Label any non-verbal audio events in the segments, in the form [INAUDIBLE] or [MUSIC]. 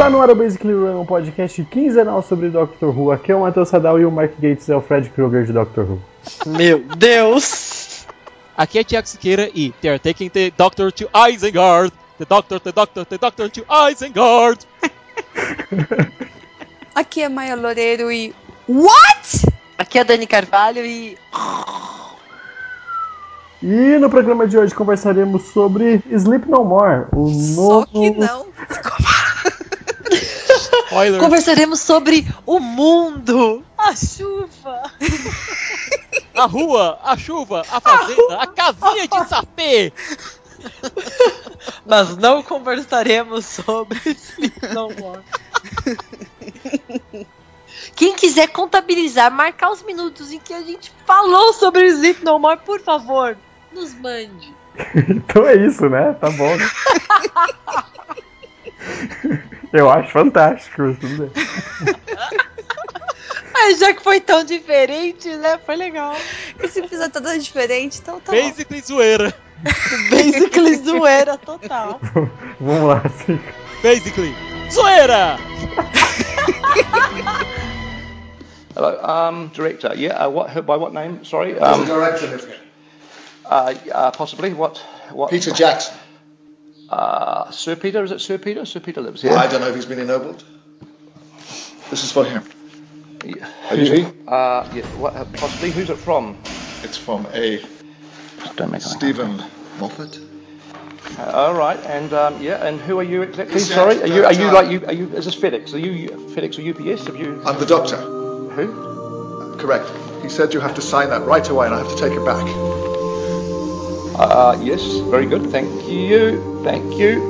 Está no ar o Basically Run, um podcast quinzenal sobre Doctor Who. Aqui é o Matheus Sadal e o Mark Gates é o Fred Krueger de Doctor Who. Meu Deus! Aqui é Tiago Siqueira e they are taking the doctor to Isengard. The doctor, the doctor, the doctor to Isengard. [LAUGHS] Aqui é Maia Loureiro e. What? Aqui é a Dani Carvalho e. E no programa de hoje conversaremos sobre Sleep No More, o Só novo. que não. [LAUGHS] Spoiler. Conversaremos sobre o mundo, a chuva. A rua, a chuva, a fazenda, a casinha de sapê. Mas não conversaremos sobre More. Quem quiser contabilizar, marcar os minutos em que a gente falou sobre Sleep No More, por favor, nos mande. Então é isso, né? Tá bom. né? [LAUGHS] Eu acho fantástico, mas tudo bem. [LAUGHS] Mas já que foi tão diferente, né? Foi legal. Esse episódio tá tão diferente, então tá bom. Basically zoeira. [LAUGHS] Basically zoeira total. [LAUGHS] Vamos lá, assim. Basically zoeira. Hello, um, director. Yeah, uh, what? By what name? Sorry. Um, director uh, uh, possibly. What? What? Peter Jackson. Uh, Sir Peter. Is it Sir Peter? Sir Peter lives here. I don't know if he's been ennobled. This is for him. Yeah. Who's he? Uh, yeah. What? Uh, possibly. Who's it from? It's from a Don't make Stephen Moffat. contact. Uh, all right. And um, yeah. And who are you exactly? Yes, Sorry. Are you? Are you uh, like you? Are you? Is this FedEx? Are you FedEx or UPS? Have you? I'm the doctor. Who? Correct. He said you have to sign that right away and I have to take it back. Uh, yes. Very good. Thank you. Thank you.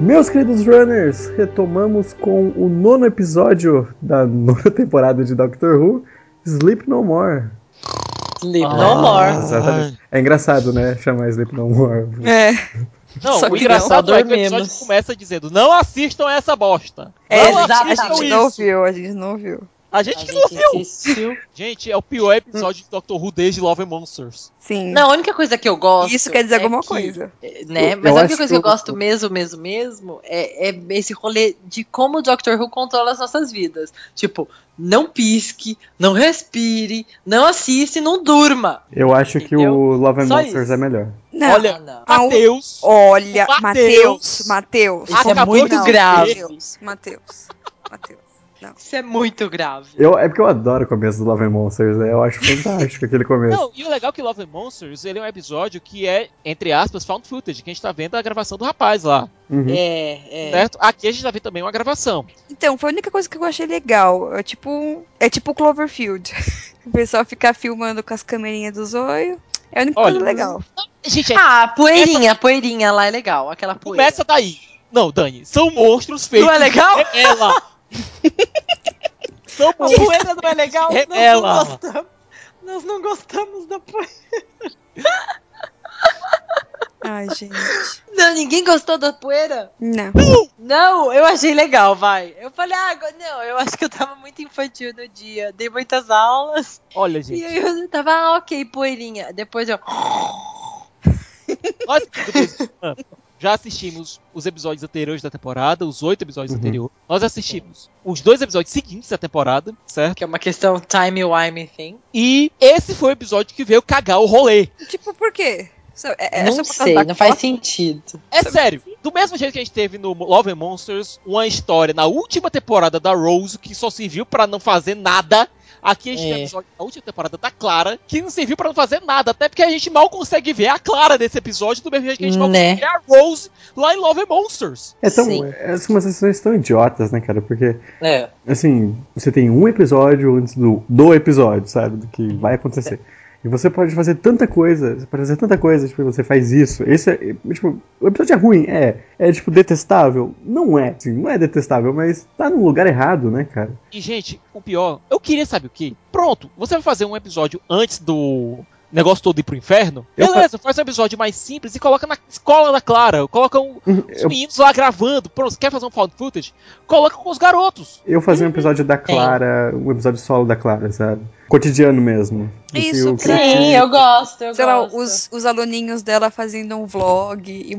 Meus queridos runners, retomamos com o nono episódio da [LAUGHS] nona temporada de Doctor Who, Sleep No More. Sleep No More. Exatamente. É engraçado, né? Chamar Sleep No More. É. Não, Só o engraçado não. é que o episódio começa dizendo: não assistam essa bosta. É, não a assistam gente isso. não ouviu, a gente não ouviu. A A gente que gente assistiu. Gente, é o pior episódio de Doctor Who desde Love and Monsters. Sim. Não, a única coisa que eu gosto. Isso quer dizer é alguma que- coisa. Né? Eu- Mas eu a única coisa que eu que gosto mesmo, mesmo, mesmo é, é esse rolê de como o Doctor Who controla as nossas vidas. Tipo, não pisque, não respire, não assiste, não durma. Eu acho que Entendeu? o Love and Só Monsters isso. é melhor. Não. Olha, não. Matheus. Olha, O Matheus, Matheus. Isso é muito grave. Matheus, Matheus, Matheus. Isso é muito grave. Eu, é porque eu adoro o começo do Love and Monsters, né? Eu acho fantástico aquele começo. Não, e o legal é que Love and Monsters ele é um episódio que é, entre aspas, found footage, que a gente tá vendo a gravação do rapaz lá, Uhum. É, é. certo? Aqui a gente tá vendo também uma gravação. Então, foi a única coisa que eu achei legal. É tipo, é tipo Cloverfield. [LAUGHS] O pessoal ficar filmando com as câmerinhas do zóio. É a única Olha, coisa legal. Gente, é, Ah, poeirinha, poeirinha lá é legal. Aquela poeira. começa daí. Não, Dani, são monstros feitos Não é legal? ela. [LAUGHS] são A poeira não é legal? Nós Revela. não gostamos. Nós não gostamos da poeira. [LAUGHS] Ai, gente. Não, ninguém gostou da poeira? Não. Não, eu achei legal, vai. Eu falei, ah, não, eu acho que eu tava muito infantil no dia. Dei muitas aulas. Olha, E gente, aí eu tava, ah, ok, poeirinha. Depois eu. depois, [LAUGHS] ah, já assistimos os episódios anteriores da temporada, os oito episódios Uhum. anteriores. Nós assistimos os dois episódios seguintes da temporada, certo? Que é uma questão time-wime thing. E esse foi o episódio que veio cagar o rolê. Tipo, por quê? Só- é- é não sei, não faz sentido. É sério, do mesmo jeito que a gente teve no Love and Monsters, uma história na última temporada da Rose que só serviu pra não fazer nada. Aqui a gente É. tem episódio na última temporada da Clara, que não serviu pra não fazer nada, até porque a gente mal consegue ver a Clara nesse episódio, do mesmo jeito que a gente mal Né. consegue ver a Rose lá em Love and Monsters. É tão, essas conversações tão idiotas, né, cara? Porque, É. assim, você tem um episódio antes do, do episódio, sabe? Do que vai acontecer. E você pode fazer tanta coisa, você pode fazer tanta coisa, tipo, você faz isso. Esse é, tipo, o episódio é ruim, é. É, tipo, detestável? Não é, assim, não é detestável, mas tá no lugar errado, né, cara? E, gente, o pior, eu queria saber o quê? Pronto, você vai fazer um episódio antes do negócio todo ir pro inferno? Eu Beleza, faz um episódio mais simples e coloca na escola da Clara. Coloca um, os Eu, meninos lá gravando. Pronto, você quer fazer um found footage? Coloca com os garotos. eu fazia um episódio da Clara, um episódio solo da Clara, sabe? Cotidiano mesmo. Isso, Sim, eu gosto, eu Sei lá, gosto. os, os aluninhos dela fazendo um vlog e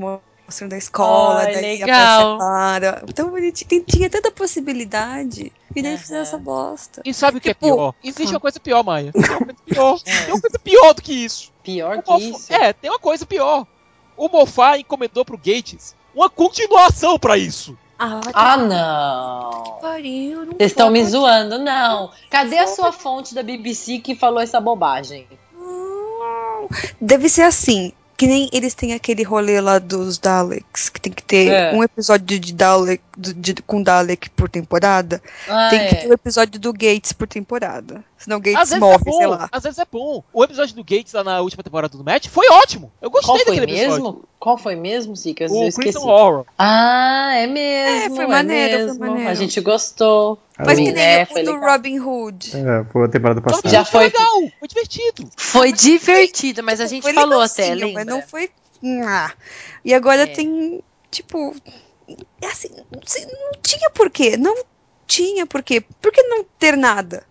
mostrando a escola, Ai, daí legal. a Clara. Tão bonitinho. Tem- Tinha tanta possibilidade. E daí Aham. fizeram essa bosta. E sabe o que é Tipo, pior? Existe uma coisa pior, Maia. Tem uma coisa pior. [LAUGHS] É. Tem uma coisa pior do que isso. Pior O que Mofa- isso. É, tem uma coisa pior. O Mofá encomendou pro Gates uma continuação pra isso. Ah, Ah, que não. pariu. não Vocês estão me zoando, não. Cadê a sua fonte da BBC que falou essa bobagem? Não. Deve ser assim. Que nem eles têm aquele rolê lá dos Daleks, que tem que ter É. um episódio de Dalek do- de- com Dalek por temporada. Ah, tem que é. ter um episódio do Gates por temporada. Senão o Às Gates vezes morre, é bom, sei lá. às vezes é bom. O episódio do Gates lá na última temporada do Match foi ótimo. Eu gostei Qual foi daquele episódio. mesmo? Qual foi mesmo, Zica? Eu O esqueci. Crimson Horror. Ah, é mesmo. É, foi maneiro, foi mesmo. maneiro. A gente gostou. Mas que nem É, o foi do legal. Robin Hood. É, foi a temporada passada. Já foi foi- legal, foi divertido. Foi divertido, mas a gente Foi falou até, lembra? Mas não foi. E agora É. tem. Tipo. É assim, não tinha porquê. Não tinha porquê. Por que não ter nada?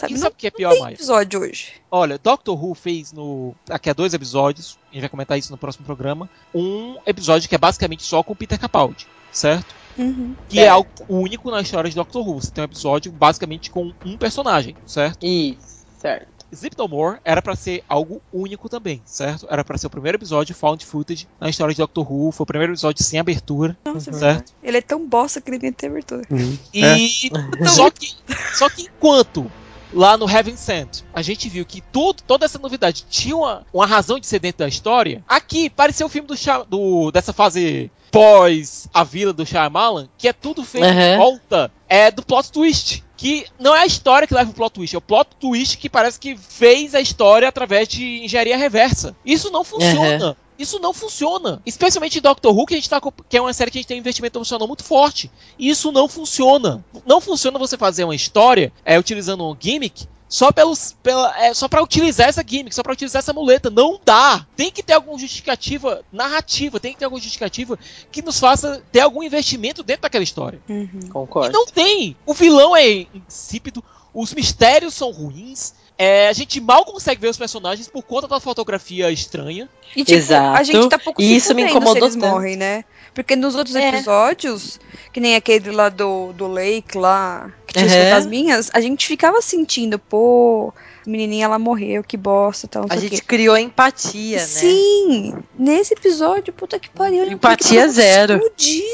Sabe? E sabe o que é pior, Maia? episódio hoje. Olha, Doctor Who fez no. Daqui a dois episódios, a gente vai comentar isso no próximo programa. Um episódio que é basicamente só com o Peter Capaldi, certo? Uhum. Que é Certo. algo único na história de Doctor Who. Você tem um episódio basicamente com um personagem, certo? Isso, certo. Sleep No More era pra ser algo único também, certo? Era pra ser o primeiro episódio found footage na história de Doctor Who. Foi o primeiro episódio sem abertura, Nossa, é certo? verdade. Ele é tão bosta que ele nem tem abertura. Uhum. E só que só que enquanto lá no Heaven Sent a gente viu que tudo, toda essa novidade tinha uma, uma razão de ser dentro da história, aqui pareceu o filme do, do dessa fase pós a vila do Shyamalan, que é tudo feito em Aham. volta é do plot twist. Que não é a história que leva o plot twist, é o plot twist que parece que fez a história através de engenharia reversa. Isso não funciona. Isso não funciona. Especialmente em Doctor Who, que a gente tá, com- que é uma série que a gente tem um investimento emocional muito forte. Isso não funciona. Não funciona você fazer uma história é, utilizando um gimmick só pelos, pela, é, só para utilizar essa gimmick, só para utilizar essa muleta. Não dá. Tem que ter alguma justificativa narrativa, tem que ter alguma justificativa que nos faça ter algum investimento dentro daquela história. Uhum. E Concordo. não tem. O vilão é insípido, os mistérios são ruins. É, a gente mal consegue ver os personagens por conta da fotografia estranha. E, tipo, a Exato. gente tá pouco E isso me fudendo se incomodou eles tanto. morrem, né? Porque nos outros É. episódios, que nem aquele lá do, do Lake lá, que tinha os Aham. fantasminhas, a gente ficava sentindo, pô, a menininha ela morreu, que bosta, tal, não A gente quê. criou empatia, né? Sim, nesse episódio, puta que pariu. Empatia zero.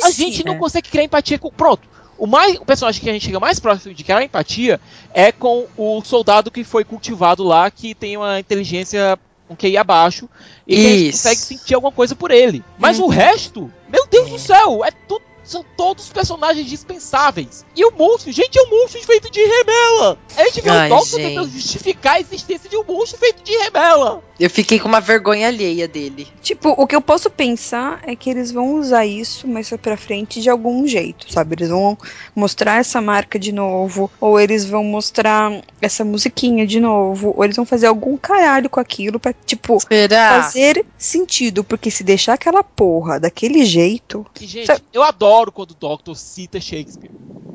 A gente não consegue criar empatia com. Pronto. O, mais, o personagem que a gente chega mais próximo de criar empatia é com o soldado que foi cultivado lá, que tem uma inteligência um QI abaixo, e a gente consegue sentir alguma coisa por ele. Mas Uhum. o resto, meu Deus do céu, é tudo. São todos personagens dispensáveis. E o monstro, gente, é um monstro feito de remela. A gente vê Ai, o Doctor gente. tentando justificar a existência de um monstro feito de remela. Eu fiquei com uma vergonha alheia dele. Tipo, o que eu posso pensar é que eles vão usar isso mais pra frente de algum jeito, sabe? Eles vão mostrar essa marca de novo, ou eles vão mostrar essa musiquinha de novo, ou eles vão fazer algum caralho com aquilo pra, tipo, Será? fazer sentido, porque se deixar aquela porra daquele jeito. E, gente, Sabe- eu adoro quando o Doctor cita Shakespeare.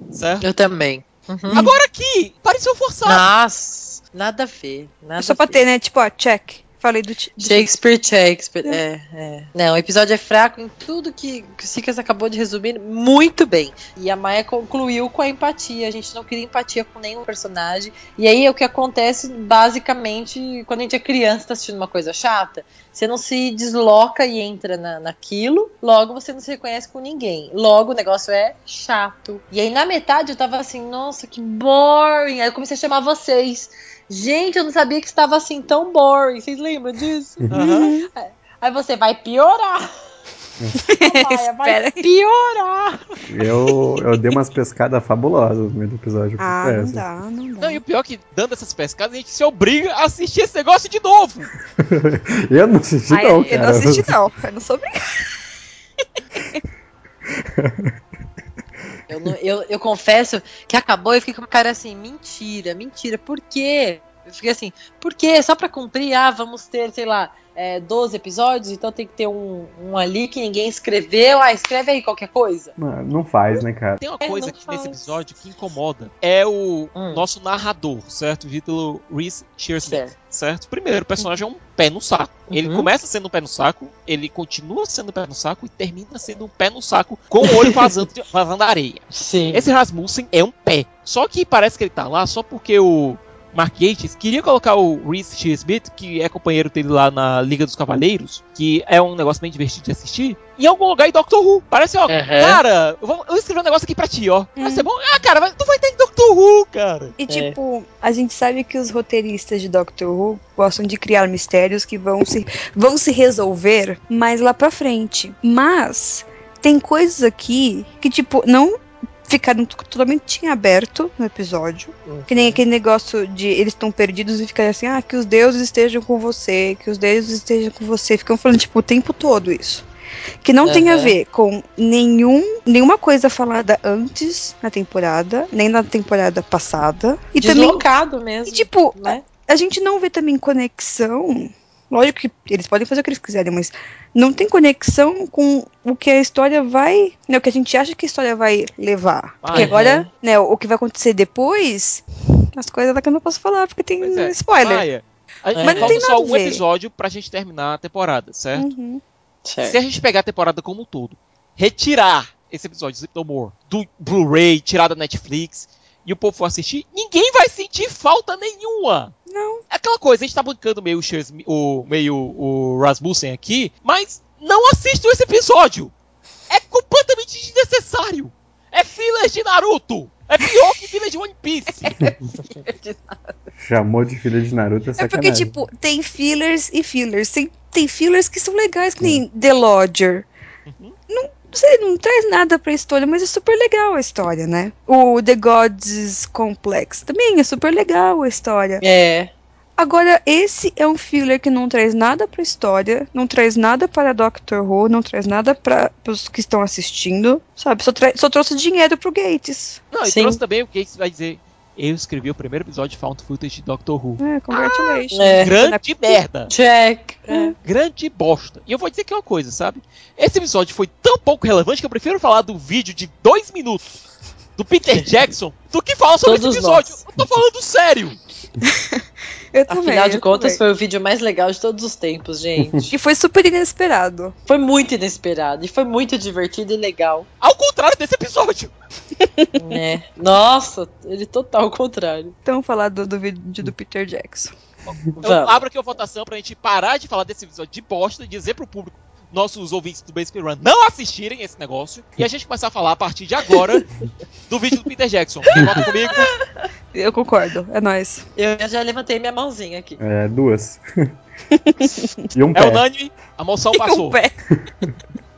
Certo? Eu também. Uhum. Agora aqui, pareceu forçado. Nossa, nada a ver. Nada É só pra ter, né? Tipo, ó, check. Falei do. Shakespeare, Shakespeare. É, é. Não, o episódio é fraco em tudo que, que o Sikas acabou de resumir muito bem. E a Maia concluiu com a empatia. A gente não queria empatia com nenhum personagem. E aí é o que acontece basicamente quando a gente é criança e tá assistindo uma coisa chata. Você não se desloca e entra na, naquilo, logo você não se reconhece com ninguém. Logo o negócio é chato. E aí na metade eu tava assim, nossa, que boring. Aí eu comecei a chamar vocês. Gente, eu não sabia que estava assim tão boring. Vocês lembram disso? Aham. Aí você vai piorar. [LAUGHS] Maia, vai piorar. Eu, eu dei umas pescadas fabulosas no meio do episódio. eu Ah, não dá, não dá. Não, e o pior é que, dando essas pescadas, a gente se obriga a assistir esse negócio de novo. [LAUGHS] Eu não assisti, Ai, não, eu cara. não assisti, não. Eu não sou obrigada. [LAUGHS] Eu, não- eu, eu confesso que acabou e fiquei com uma cara assim, mentira, mentira, por quê? Eu fiquei assim, por quê? Só pra cumprir, ah, vamos ter, sei lá, é, 12 episódios, então tem que ter um, um ali que ninguém escreveu. Ah, escreve aí qualquer coisa. Não, não faz, né, cara? Tem uma É, coisa aqui faz. nesse episódio que incomoda. É o Hum. nosso narrador, certo? Pelo Reese Shearsmith, Certo. certo? Primeiro, o personagem é um pé no saco. Ele Uhum. começa sendo um pé no saco, ele continua sendo um pé no saco e termina sendo um pé no saco com o olho vazando, [LAUGHS] vazando areia. Sim. Esse Rasmussen é um pé. Só que parece que ele tá lá só porque o Mark Gates queria colocar o Reese T. Smith, que é companheiro dele lá na Liga dos Cavaleiros, que é um negócio bem divertido de assistir, em algum lugar em Doctor Who. Parece, ó, Aham. cara, eu vou, eu vou escrever um negócio aqui pra ti, ó. Vai Hum. ser bom. Ah, cara, tu vai ter em Doctor Who, cara. E É. tipo, a gente sabe que os roteiristas de Doctor Who gostam de criar mistérios que vão se, vão se resolver mais lá pra frente. Mas tem coisas aqui que, tipo, não ficaram totalmente em aberto no episódio. Que nem aquele negócio de eles estão perdidos e ficarem assim, ah, que os deuses estejam com você, que os deuses estejam com você. Ficam falando, tipo, o tempo todo isso. Que não tem a Aham. ver com nenhum, nenhuma coisa falada antes na temporada, nem na temporada passada. E também. Deslocado mesmo. E tipo, né? a gente não vê também conexão. Lógico que eles podem fazer o que eles quiserem, mas não tem conexão com o que a história vai. Né, o que a gente acha que a história vai levar. Porque Ah, agora, né, o que vai acontecer depois, as coisas lá que eu não posso falar, porque tem é. spoiler. Maia, a, É. mas Mas não falta tem só nada a um ver. episódio pra gente terminar a temporada, certo? Uhum. Certo. Se a gente pegar a temporada como um todo, retirar esse episódio de Sleep No More do Blu-ray, tirar da Netflix, e o povo for assistir, ninguém vai sentir falta nenhuma. Não. É aquela coisa, a gente tá brincando meio o, meio o Rasmussen aqui, mas não assistam esse episódio. É completamente desnecessário. É filler de Naruto. É pior que filler de One Piece. [LAUGHS] Chamou de filha de Naruto é É porque, tipo, tem fillers e fillers. Tem, tem fillers que são legais, que nem The Lodger. Uhum. Não, não sei, não traz nada pra história, mas é super legal a história, né? O The Gods Complex também é super legal a história. É. Agora, esse é um filler que não traz nada pra história, não traz nada para Doctor Who, não traz nada para os que estão assistindo, sabe? Só, só trouxe dinheiro pro Gates. Não, e Sim. trouxe também o que vai dizer. Eu escrevi o primeiro episódio de Found Footage de Doctor Who. É, congratulations. É. Grande merda. Check. É. grande bosta. E eu vou dizer que é uma coisa, sabe? Esse episódio foi tão pouco relevante que eu prefiro falar do vídeo de dois minutos do Peter Jackson do que falar sobre Todos esse episódio. nós. Eu tô falando sério. [LAUGHS] Eu também. Afinal de eu contas, também. foi o vídeo mais legal de todos os tempos, gente. [LAUGHS] E foi super inesperado. foi muito inesperado. E foi muito divertido e legal. Ao contrário desse episódio. [LAUGHS] né? Nossa, ele total ao contrário. Então, falar do, do vídeo do Peter Jackson. Vamos. abro aqui a votação pra gente parar de falar desse episódio de bosta e dizer pro público, nossos ouvintes do Basic Run, não assistirem esse negócio. E a gente começar a falar a partir de agora do vídeo do Peter Jackson. Vota comigo? Eu concordo, é nóis. Eu já levantei minha mãozinha aqui. É, duas. [LAUGHS] e um É pé. unânime, a moção [LAUGHS] passou. O pé.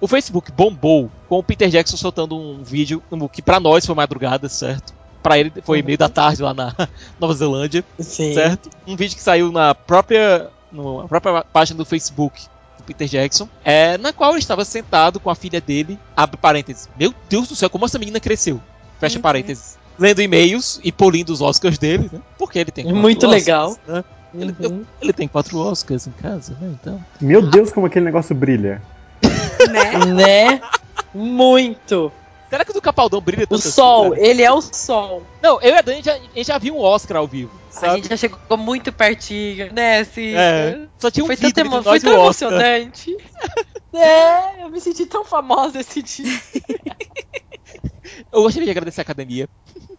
O Facebook bombou com o Peter Jackson soltando um vídeo um, que pra nós foi madrugada, certo? Pra ele foi meio da tarde lá na [LAUGHS] Nova Zelândia, Sim. certo? Um vídeo que saiu na própria, na própria página do Facebook do Peter Jackson, é, na qual ele estava sentado com a filha dele, abre parênteses. Meu Deus do céu, como essa menina cresceu? Fecha Uhum. parênteses. Lendo e-mails e polindo os Oscars dele, né? Porque ele tem quatro Muito Oscars, legal. né? Ele, Uhum. ele tem quatro Oscars em casa, né? Então. Meu Deus, como aquele negócio brilha. Né? [LAUGHS] Né? Muito. Será que o do Capaldão brilha O tanto assim, sol, cara? ele é o sol. Não, eu e a Dani já, a gente já viu um Oscar ao vivo. A sabe? gente já chegou muito pertinho, né? Assim, É, só tinha um foi, emo- nós foi tão emocionante. [LAUGHS] é, eu me senti tão famosa esse dia. Eu gostaria de agradecer a academia.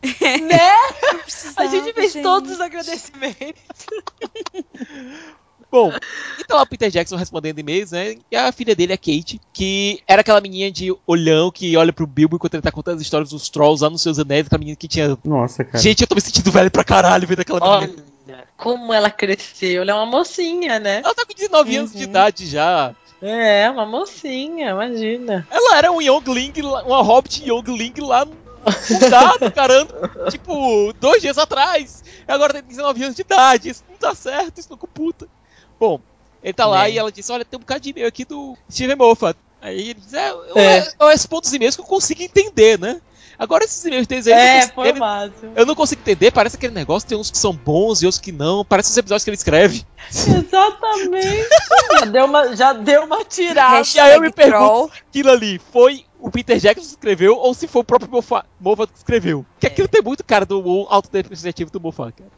né? [LAUGHS] A gente fez gente. todos os agradecimentos. [LAUGHS] Bom, e tá lá o Peter Jackson respondendo e-mails, né? E a filha dele, a Kate, que era aquela menina de olhão que olha pro Bilbo enquanto ele tá contando as histórias dos trolls lá nos seus anéis, aquela menina que tinha. Nossa, cara. Gente, eu tô me sentindo velho pra caralho vendo aquela menina. Olha, como ela cresceu. Ela é uma mocinha, né? Ela tá com 19 anos de Uhum. idade já. É, uma mocinha, imagina. Ela era um Youngling, uma Hobbit Youngling lá mudado, caramba. tipo, dois dias atrás. E agora tem 19 anos de idade. Isso não tá certo, isso não computa. Bom, ele tá lá É. e ela disse: Olha, tem um bocado de e-mail aqui do Steven Moffat. Aí ele diz: É, eu, É. eu respondo os e-mails que eu consigo entender, né? Agora esses e-mails deles aí, eu, não É, consigo- foi ele- máximo. eu não consigo entender. Parece aquele negócio, tem uns que são bons e outros que não. Parece os episódios que ele escreve. Exatamente. [LAUGHS] já, deu uma, já deu uma tirada. E aí eu me pergunto aquilo ali foi o Peter Jackson que escreveu ou se foi o próprio Moffat, que escreveu. Porque aquilo tem muito cara do autodepreciativo do Moffat, cara.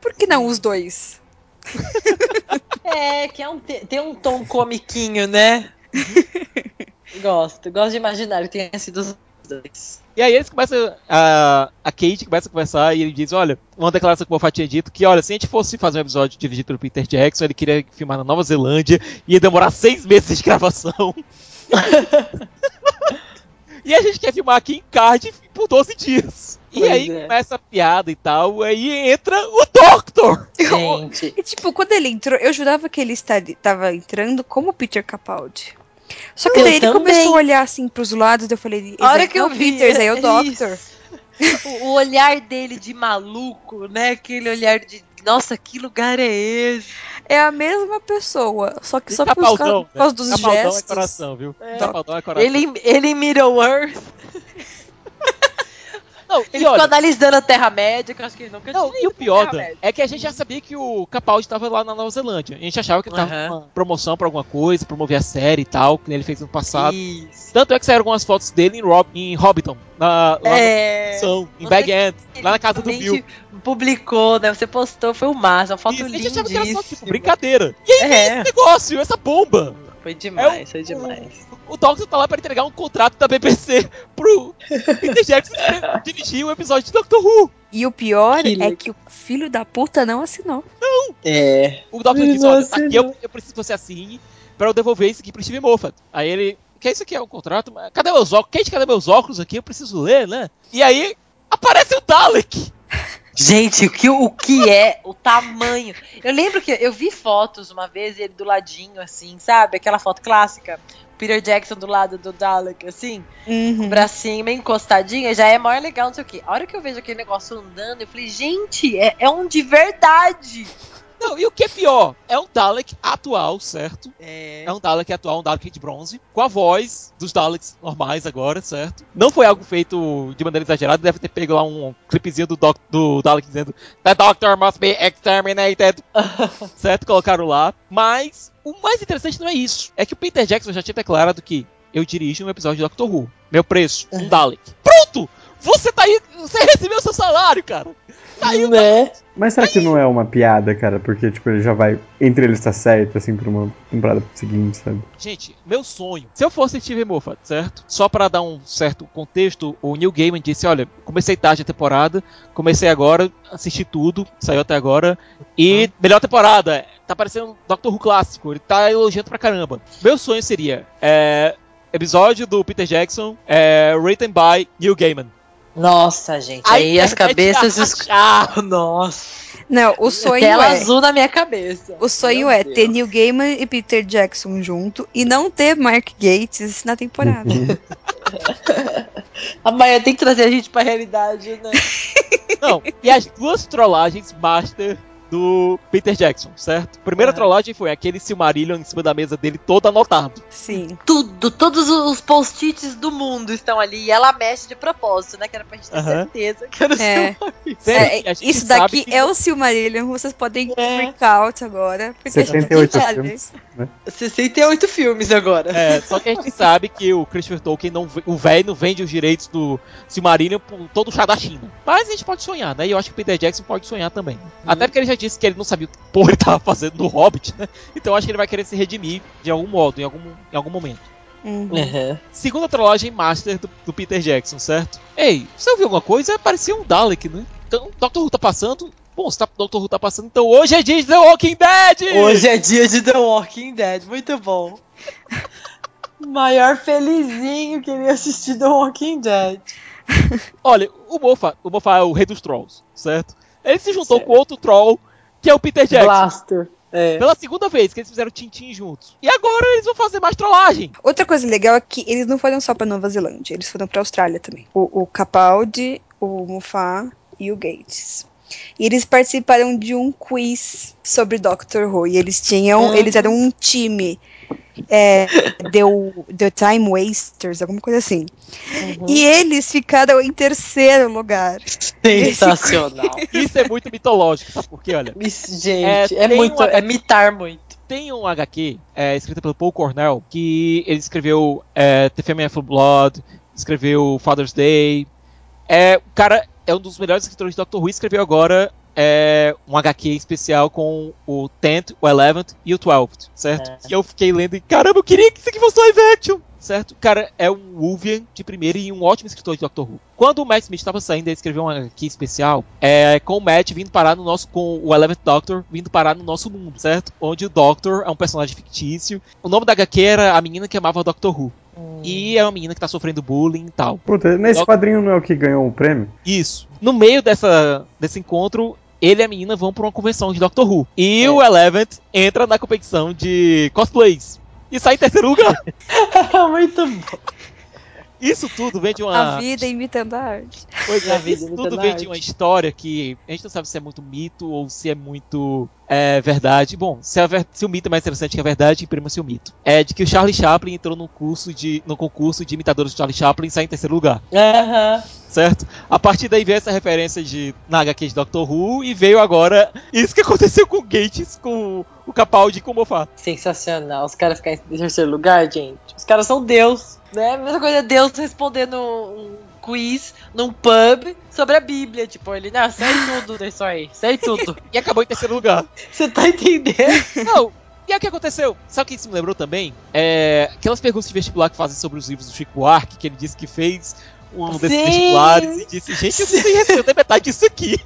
Por que não os dois? [LAUGHS] É, que é um, te- tem um tom comiquinho, né? gosto, gosto de imaginar que tenha sido os dois. E aí eles começam. A, a Kate começa a conversar e ele diz: Olha, uma declaração que o Moffat tinha dito que, olha, se a gente fosse fazer um episódio dirigido pelo Peter Jackson, ele queria filmar na Nova Zelândia e ia demorar seis meses de gravação. [LAUGHS] e a gente quer filmar aqui em Cardiff por 12 dias. E Pois aí é. começa a piada e tal, aí entra o Doctor! Gente, E tipo, quando ele entrou, eu jurava que ele estaria- tava entrando como Peter Capaldi. Só que Eu daí ele também. começou a olhar assim pros lados, eu falei, a hora esse que não eu é o vi. Peter, aí é o [LAUGHS] é Doctor. o olhar dele de maluco, né? Aquele olhar de. Nossa, que lugar é esse? É a mesma pessoa, só que E só por Capaldão, causa, né? por causa dos Capaldão é gestos. coração, viu? É. Capaldão é coração. Ele, ele em Middle Earth, [LAUGHS] Não, ele ficou olha, analisando a Terra-média, que eu acho que ele nunca Não, tinha e o pior é que a gente já sabia que o Capaldi estava lá na Nova Zelândia. A gente achava que ele tava Aham. numa promoção pra alguma coisa, promover a série e tal, que ele fez no passado. Isso. Tanto é que saíram algumas fotos dele em, Rob, em Hobbiton, na, lá É. São, em Bag End, lá na casa do Bill. publicou, né? Você postou, foi o máximo, uma foto Isso, a gente achava que era só tipo brincadeira. E aí É. esse negócio, essa bomba. Foi demais, É foi o- demais. O Doctor tá lá pra entregar um contrato da BBC pro Peter [LAUGHS] Jackson dirigir um episódio de Doctor Who. E o pior Que é legal. que o filho da puta não assinou. É. O Doctor não olha, aqui eu, eu preciso que você assine pra eu devolver isso aqui pro Steve Moffat. Aí ele, que isso aqui é um contrato? Cadê meus óculos? Kate, cadê meus óculos aqui? Eu preciso ler, né? E aí aparece o Dalek. [LAUGHS] Gente, o que, o que é o tamanho? Eu lembro que eu vi fotos uma vez, ele do ladinho, assim, sabe? Aquela foto clássica. Peter Jackson do lado do Dalek, assim, com o bracinho meio encostadinho, já é maior legal, não sei o quê. A hora que eu vejo aquele negócio andando, eu falei, gente, é, é um de verdade. Não, e o que é pior? É um Dalek atual, certo? É. É um Dalek atual, um Dalek de bronze, com a voz dos Daleks normais agora, certo? Não foi algo feito de maneira exagerada, deve ter pego lá um clipezinho do, doc, do Dalek dizendo The Doctor must be exterminated, [LAUGHS] certo? Colocaram lá. Mas o mais interessante não é isso. É que o Peter Jackson já tinha declarado que eu dirijo um episódio de Doctor Who. Meu preço, um Dalek. Pronto! Você tá aí, você recebeu seu salário, cara. Tá aí né? Mas será que não é uma piada, cara? Porque, tipo, ele já vai. Entre eles tá certo, assim, pra uma temporada seguinte, sabe? Gente, meu sonho. Se eu fosse Steve Moffat, certo? Só para dar um certo contexto, o Neil Gaiman disse: Olha, comecei tarde a temporada, comecei agora, assisti tudo, saiu até agora. E melhor temporada, tá parecendo um Doctor Who clássico, ele tá elogiando pra caramba. Meu sonho seria: é, episódio do Peter Jackson, é, written by Neil Gaiman. Nossa, gente, A aí as cabeças. rachar. [LAUGHS] Nossa. Não, o sonho Tela é. azul na minha cabeça. O sonho Meu é Deus. ter Neil Gaiman e Peter Jackson junto e não ter Mark Gates na temporada. [LAUGHS] A Maia tem que trazer a gente pra realidade, né? [LAUGHS] Não, e as duas trollagens master do Peter Jackson, certo? Primeira É. trollagem foi aquele Silmarillion em cima da mesa dele todo anotado. Sim. Tudo, todos os post-its do mundo estão ali e ela mexe de propósito, né? Que era pra gente ter Aham. certeza que era o É. Silmarillion. É, isso daqui que- é o Silmarillion, vocês podem É. freak out agora. Porque a gente 78 sabe. filmes. 68 filmes agora. É, só que a gente sabe que o Christopher Tolkien, não, o velho não vende os direitos do Silmarillion por todo o chá da China. Mas a gente pode sonhar, né? E eu acho que o Peter Jackson pode sonhar também. Até porque ele já disse que ele não sabia o que [LAUGHS] porra ele tava fazendo no Hobbit, né? Então eu acho que ele vai querer se redimir de algum modo, em algum, em algum momento. Uhum. Uhum. Segunda trollagem master do, do Peter Jackson, certo? Ei, você ouviu alguma coisa? Parecia um Dalek, né? Então, o Dr. Who tá passando. Bom, se tá, Dr. Who tá passando, então hoje é dia de The Walking Dead! Hoje é dia de The Walking Dead, muito bom. [LAUGHS] Maior felizinho queria assistir The Walking Dead. Olha, o Mofa, o Mofa é o rei dos trolls, certo? Ele se juntou Certo. com outro troll, que é o Peter Jackson. Blaster. É. Pela segunda vez que eles fizeram Tintin juntos. E agora eles vão fazer mais trollagem. Outra coisa legal é que eles não foram só pra Nova Zelândia, eles foram pra Austrália também. O, o Capaldi, o Mufá e o Gates. E eles participaram de um quiz sobre Doctor Who. E eles tinham. Uhum. Eles eram um time. É, the, the Time Wasters, alguma coisa assim. Uhum. E eles ficaram em terceiro lugar. Sensacional. [LAUGHS] Isso é muito mitológico, sabe por quê? Olha, Isso, gente, É, é, muito. uma- É mitar muito. tem um HQ é, escrito pelo Paul Cornell que ele escreveu é, The Family of Blood, escreveu Father's Day. É, o cara é um dos melhores escritores de Doctor Who e escreveu agora é, um HQ especial com o 10th, o 11th e o 12th, certo? É. E eu fiquei lendo e, caramba, eu queria que isso aqui fosse live action! Certo? O cara é um Wolvian de primeira e um ótimo escritor de Doctor Who. Quando o Matt Smith estava saindo, ele escreveu um HQ especial é, com o Matt vindo parar no nosso. com o Eleventh Doctor vindo parar no nosso mundo, certo? Onde o Doctor é um personagem fictício. O nome da HQ era A Menina que Amava o Doctor Who. E é uma menina que tá sofrendo bullying e tal. Puta, nesse Doc- quadrinho não é o que ganhou o prêmio? Isso. No meio dessa, desse encontro, ele e a menina vão pra uma convenção de Doctor Who. E É. o Eleventh entra na competição de cosplays. E sai em terceiro lugar. [LAUGHS] muito bom. Isso tudo vem de uma. A vida imitando a arte. Pois a é, vida isso tudo a vem de uma história que a gente não sabe se é muito mito ou se é muito é, verdade. Bom, se, a ver- se o mito é mais interessante que a verdade, imprima-se o mito. É de que o Charlie Chaplin entrou no curso de, no concurso de imitadores do Charlie Chaplin e sai em terceiro lugar, Aham. certo? A partir daí veio essa referência de na HQ de Doctor Who e veio agora isso que aconteceu com o Gates, com o Capaldi e com o Moffat. Sensacional. Os caras ficarem em terceiro lugar, gente. Os caras são Deus. Né? Mesma coisa Deus respondendo um quiz num pub sobre a Bíblia. Tipo, ele, não, sei tudo disso aí. Sei tudo. E acabou em terceiro lugar. [LAUGHS] Você tá entendendo? Não. E aí o que aconteceu? Sabe o que isso me lembrou também? É, aquelas perguntas de vestibular que fazem sobre os livros do Chico Buarque, que ele disse que fez um desses Sim. vestibulares e disse, gente, eu não sei responder metade disso aqui.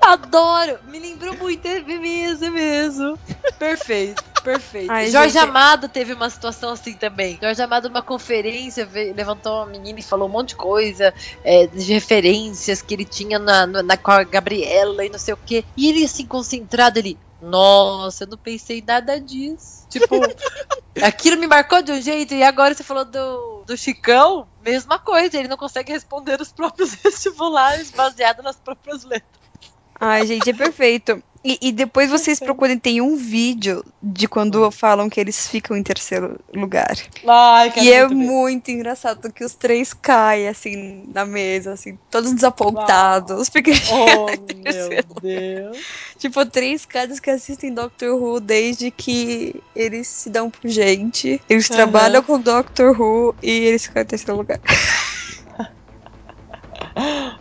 Adoro. Me lembrou muito. É mesmo, é mesmo. Perfeito, perfeito. Ai, Jorge gente. Amado teve uma situação assim também. Jorge Amado, numa conferência, veio- levantou uma menina e falou um monte de coisa, é, de referências que ele tinha na, na, com a Gabriela e não sei o quê. E ele, assim, concentrado, ele. Nossa, eu não pensei em nada disso. Tipo, [LAUGHS] aquilo me marcou de um jeito, e agora você falou do, do Chicão, mesma coisa, ele não consegue responder os próprios [LAUGHS] vestibulares baseado nas próprias letras. Ai, gente, é perfeito. E, e depois vocês procurem, tem um vídeo de quando falam que eles ficam em terceiro lugar. Ai, E é muito engraçado que os três caem, assim, na mesa, assim, todos desapontados. Porque, Oh, [LAUGHS] meu Deus. tipo, três caras que assistem Doctor Who desde que eles se dão por gente. Eles Aham. trabalham com Doctor Who e eles ficam em terceiro lugar.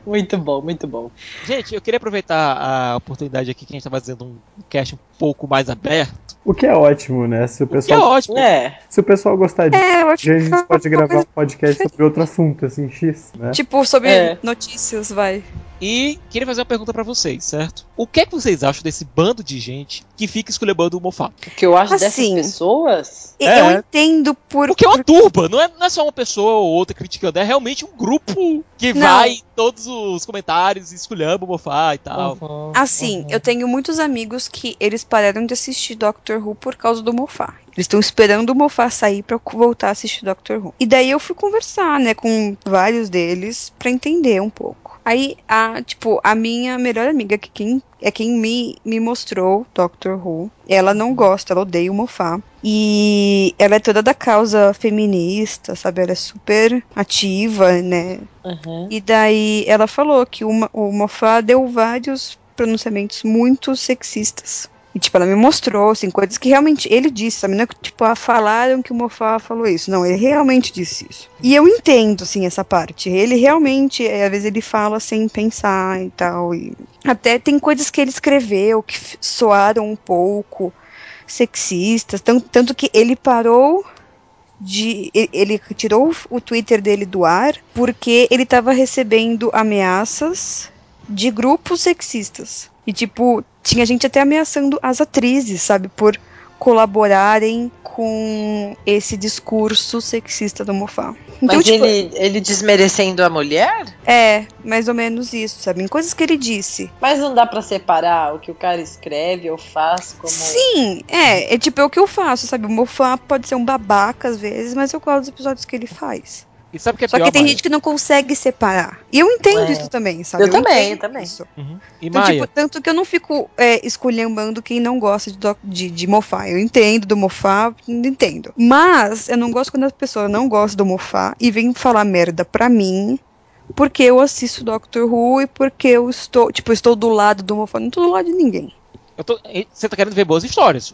Muito bom, muito bom. Gente, eu queria aproveitar a oportunidade aqui que a gente tá fazendo um cast um pouco mais aberto. O que é ótimo, né? Se o Que é pessoal, ótimo. É. se o pessoal gostar disso, É, eu acho a gente pode que gravar um podcast sobre outro assunto, assim, X, né? Tipo, sobre É. notícias, vai. E queria fazer uma pergunta pra vocês, certo? O que é que vocês acham desse bando de gente que fica esculhambando o Mofá? O que eu acho dessas Assim. pessoas. E É. Eu entendo por. Porque é uma turba, não é, não é só uma pessoa ou outra criticando, é realmente um grupo que Não. vai em todos os comentários e esculhamba o Mofá e tal. Uhum, Assim, uhum. eu tenho muitos amigos que eles pararam de assistir Doctor Who por causa do Mofá. Eles estão esperando o Moffat sair pra voltar a assistir Doctor Who. E daí eu fui conversar, né, com vários deles pra entender um pouco. Aí, a, tipo, a minha melhor amiga, que quem, é quem me, me mostrou Doctor Who, ela não gosta, ela odeia o Moffat. E ela é toda da causa feminista, sabe? Ela é super ativa, né? Uhum. E daí ela falou que o, o Moffat deu vários pronunciamentos muito sexistas. E, tipo, ela me mostrou, assim, coisas que realmente ele disse, sabe? Não é que, tipo, ah, falaram que o Moffat falou isso. Não, ele realmente disse isso. E eu entendo, assim, essa parte. Ele realmente, é, às vezes, ele fala sem pensar e tal. E até tem coisas que ele escreveu que soaram um pouco sexistas. Tanto, tanto que ele parou de. Ele tirou o Twitter dele do ar porque ele estava recebendo ameaças de grupos sexistas. E, tipo, tinha gente até ameaçando as atrizes, sabe? Por colaborarem com esse discurso sexista do Moffat. Então, Mas tipo, ele, ele desmerecendo a mulher? é, mais ou menos isso, sabe? Em coisas que ele disse. Mas não dá pra separar o que o cara escreve ou faz como. Sim, é, é tipo é o que eu faço, sabe? O Moffat pode ser um babaca às vezes, mas eu gosto dos episódios que ele faz. E sabe o que é Só pior, que tem Maia? gente que não consegue separar. E eu entendo É. isso também, sabe? Eu também, entendo eu também. isso. Uhum. E Então, Maia, tipo, tanto que eu não fico é, esculhambando quem não gosta de, de, de Moffat. Eu entendo do Moffat, entendo. Mas eu não gosto quando a pessoa não gosta do Moffat e vem falar merda pra mim porque eu assisto Doctor Who e porque eu estou, tipo, eu estou do lado do Moffat. Não estou do lado de ninguém. eu tô- você tá querendo ver boas histórias.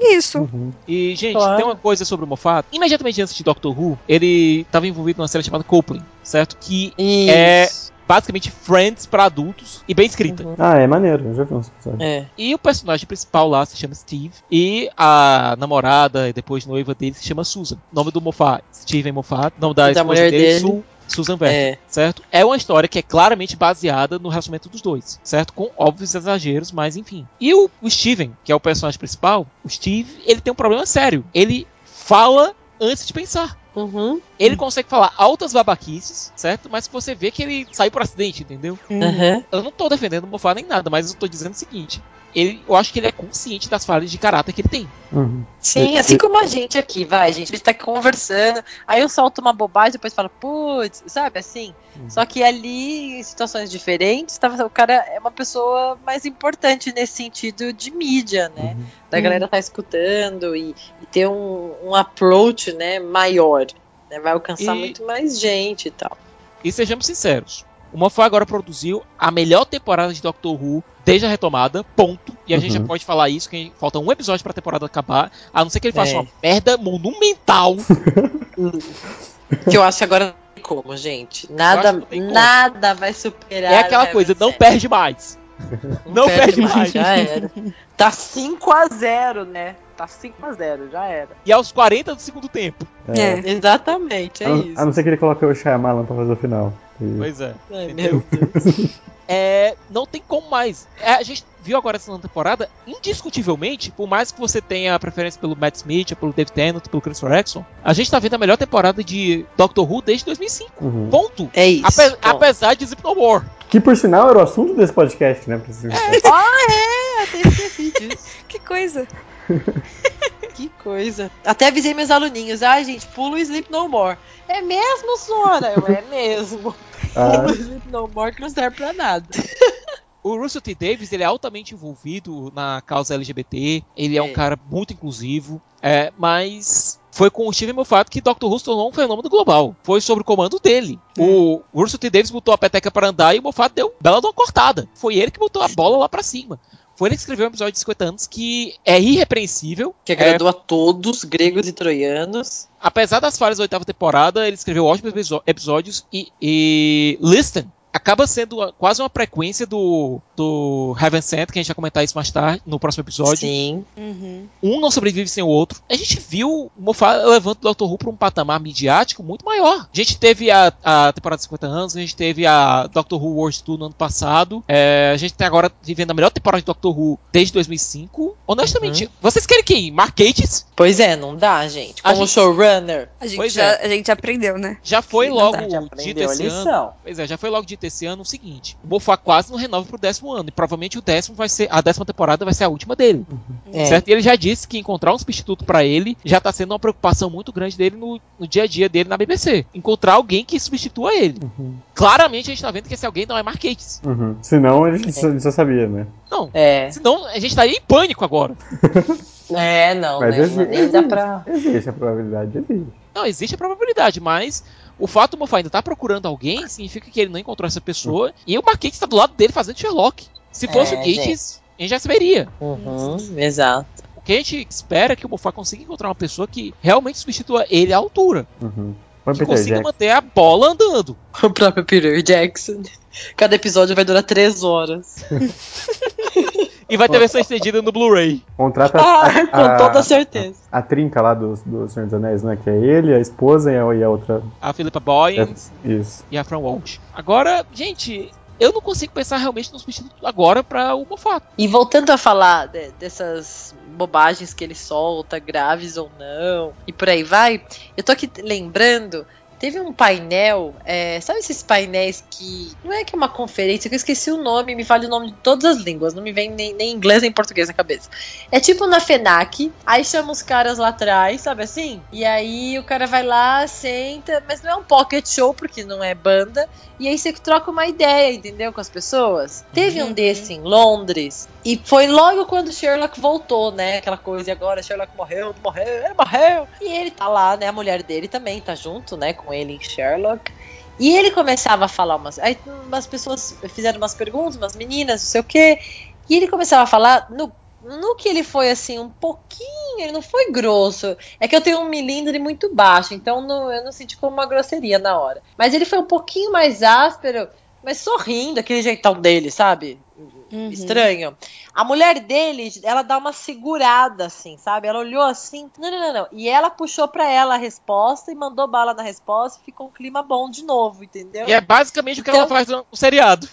Isso. Uhum. E, gente, Claro. tem uma coisa sobre o Moffat. Imediatamente antes de Doctor Who, ele estava envolvido numa série chamada Coupling, certo? Que É- Isso. basicamente Friends pra adultos e bem escrita. Uhum. Ah, é maneiro, eu já vi uns episódios. É. E o personagem principal lá se chama Steve. E a namorada e depois noiva dele se chama Susan. Nome do Moffat, Steven Moffat. Nome da, da esposa mulher dele, dele? Su- Susan Verne. É. Certo? É uma história que é claramente baseada no relacionamento dos dois, certo? Com óbvios exageros, mas enfim. E o, o Steven, que é o personagem principal, o Steve, ele tem um problema sério. Ele fala antes de pensar. Uhum. Ele consegue falar altas babaquices, certo? Mas você vê que ele saiu por acidente, entendeu? Uhum. Eu não tô defendendo o Moffat nem nada, mas eu tô dizendo o seguinte. Ele, eu acho que ele é consciente das falhas de caráter que ele tem. Uhum. Sim, assim como a gente aqui, vai, gente. A gente tá aqui conversando, aí eu solto uma bobagem, depois falo, putz, sabe assim? Uhum. Só que ali, em situações diferentes, tava, o cara é uma pessoa mais importante nesse sentido de mídia, né? Uhum. Da galera tá escutando e, e ter um, um approach, né, maior. né? Vai alcançar E- muito mais gente e tal. E sejamos sinceros. O Moffat agora produziu a melhor temporada de Doctor Who desde a retomada, ponto. E a gente Uhum. já pode falar isso, que falta um episódio pra temporada acabar, a não ser que ele faça É. uma merda monumental. [LAUGHS] Que eu acho que agora não tem como, gente. Nada, não como. nada vai superar. é aquela coisa, não perde mais. Não perde mais. Já era. Tá 5x0, né? Tá 5x0, já era. E aos 40 do segundo tempo. É. Exatamente, é a, não- isso. a não ser que ele coloque o Shyamalan pra fazer o final. E- Pois é. Ai, entendeu? meu Deus. É, não tem como mais. É, a gente viu agora essa temporada, indiscutivelmente, por mais que você tenha preferência pelo Matt Smith, pelo David Tennant, pelo Chris Rexon, a gente tá vendo a melhor temporada de Doctor Who desde 2005. Uhum. Ponto. É isso. Ape- Bom. apesar de Zip No More. Que por sinal era o assunto desse podcast, né? pra ser sincero. Ah, é, até esqueci disso. [LAUGHS] Que coisa. [LAUGHS] Que coisa. Até avisei meus aluninhos. Ai, gente, pula o Sleep No More. É mesmo, Sora? Eu, é mesmo. Ah, Pula o Sleep No More que não serve pra nada. O Russell T. Davis ele é altamente envolvido na causa LGBT, ele é, um É. cara muito inclusivo, é, mas foi com o Steven Moffat que Dr. Who se tornou um fenômeno global. Foi sobre o comando dele. O Russell T. Davis botou a peteca para andar e o Moffat deu bela de uma cortada. Foi ele que botou a bola lá pra cima. Foi ele que escreveu um episódio de 50 anos que é irrepreensível. Que É, agradou a todos, gregos e troianos. apesar das falhas da oitava temporada, ele escreveu ótimos episódios e, e Listen acaba sendo quase uma frequência do, do Heaven Sent, que a gente vai comentar isso mais tarde, no próximo episódio. Sim. Uhum. Um não sobrevive sem o outro. A gente viu o Moffat levando o Dr. Who para um patamar midiático muito maior. A gente teve a, a temporada de 50 anos, a gente teve a Doctor Who World Tour no ano passado. É, a gente tem agora vivendo a melhor temporada de Doctor Who desde 2005. Honestamente, vocês querem quem? Mark Gatiss? Pois é, não dá, gente. A Como gente- showrunner. A gente, Pois já, é. a gente aprendeu, né? Já foi logo dá, já dito aprendeu a esse ano. lição. Pois é, já foi logo dito esse esse ano o seguinte: o Moffat quase não renova pro décimo ano. E provavelmente o décimo vai ser. A décima temporada vai ser a última dele. É. Certo? E ele já disse que encontrar um substituto pra ele já tá sendo uma preocupação muito grande dele no, no dia a dia dele na BBC. Encontrar alguém que substitua ele. Uhum. Claramente a gente tá vendo que esse alguém não é Gates. Uhum. Senão a gente só- já sabia, né? Não. É, Senão a gente estaria em pânico agora. [LAUGHS] é, não, Mas né? existe, dá pra. existe a probabilidade, existe. Não, existe a probabilidade, mas o fato do Moffat ainda tá procurando alguém significa que ele não encontrou essa pessoa e o Mark Gates tá do lado dele fazendo Sherlock. Se fosse É, o Gates, a gente já saberia. Uhum, exato. O que a gente espera é que o Moffat consiga encontrar uma pessoa que realmente substitua ele à altura. Uhum. Que Peter consiga Jackson. manter a bola andando. [LAUGHS] O próprio Peter Jackson. Cada episódio vai durar três horas. [LAUGHS] E vai ter versão estendida no Blu-ray. Contrata [LAUGHS] Ah, a, com a- toda certeza. a trinca lá do, do Senhor dos Anéis, né? Que é ele, a esposa e a, e a outra. A Philippa Boyens Isso. e a Fran Walsh. Agora, gente, eu não consigo pensar realmente no substituto agora pra o Moffat. E voltando a falar de- dessas bobagens que ele solta, graves ou não, e por aí vai, eu tô aqui lembrando. Teve um painel, é, sabe esses painéis que. Não é que é uma conferência, que eu esqueci o nome, me vale o nome de todas as línguas, não me vem nem, nem inglês nem português na cabeça. É tipo na FENAC, aí chama os caras lá atrás, sabe assim? E aí o cara vai lá, senta, mas não é um pocket show, porque não é banda, e aí você troca uma ideia, entendeu? Com as pessoas. Teve um Uhum. desse em Londres, e foi logo quando Sherlock voltou, né? Aquela coisa, e agora Sherlock morreu, morreu, morreu. E ele tá lá, né? A mulher dele também tá junto, né? Com ele em Sherlock. E ele começava a falar umas. Aí umas pessoas fizeram umas perguntas, umas meninas, não sei o quê. E ele começava a falar. No, no que ele foi assim, um pouquinho, ele não foi grosso. É que eu tenho um milímetro muito baixo, então eu não senti como uma grosseria na hora. Mas ele foi um pouquinho mais áspero, mas sorrindo, aquele jeitão dele, sabe? Uhum. Estranho. A mulher dele, ela dá uma segurada, assim, sabe? Ela olhou assim, não, não, não, não. E ela puxou pra ela a resposta e mandou bala na resposta e ficou um clima bom de novo, entendeu? E é basicamente o que Então- ela faz no seriado.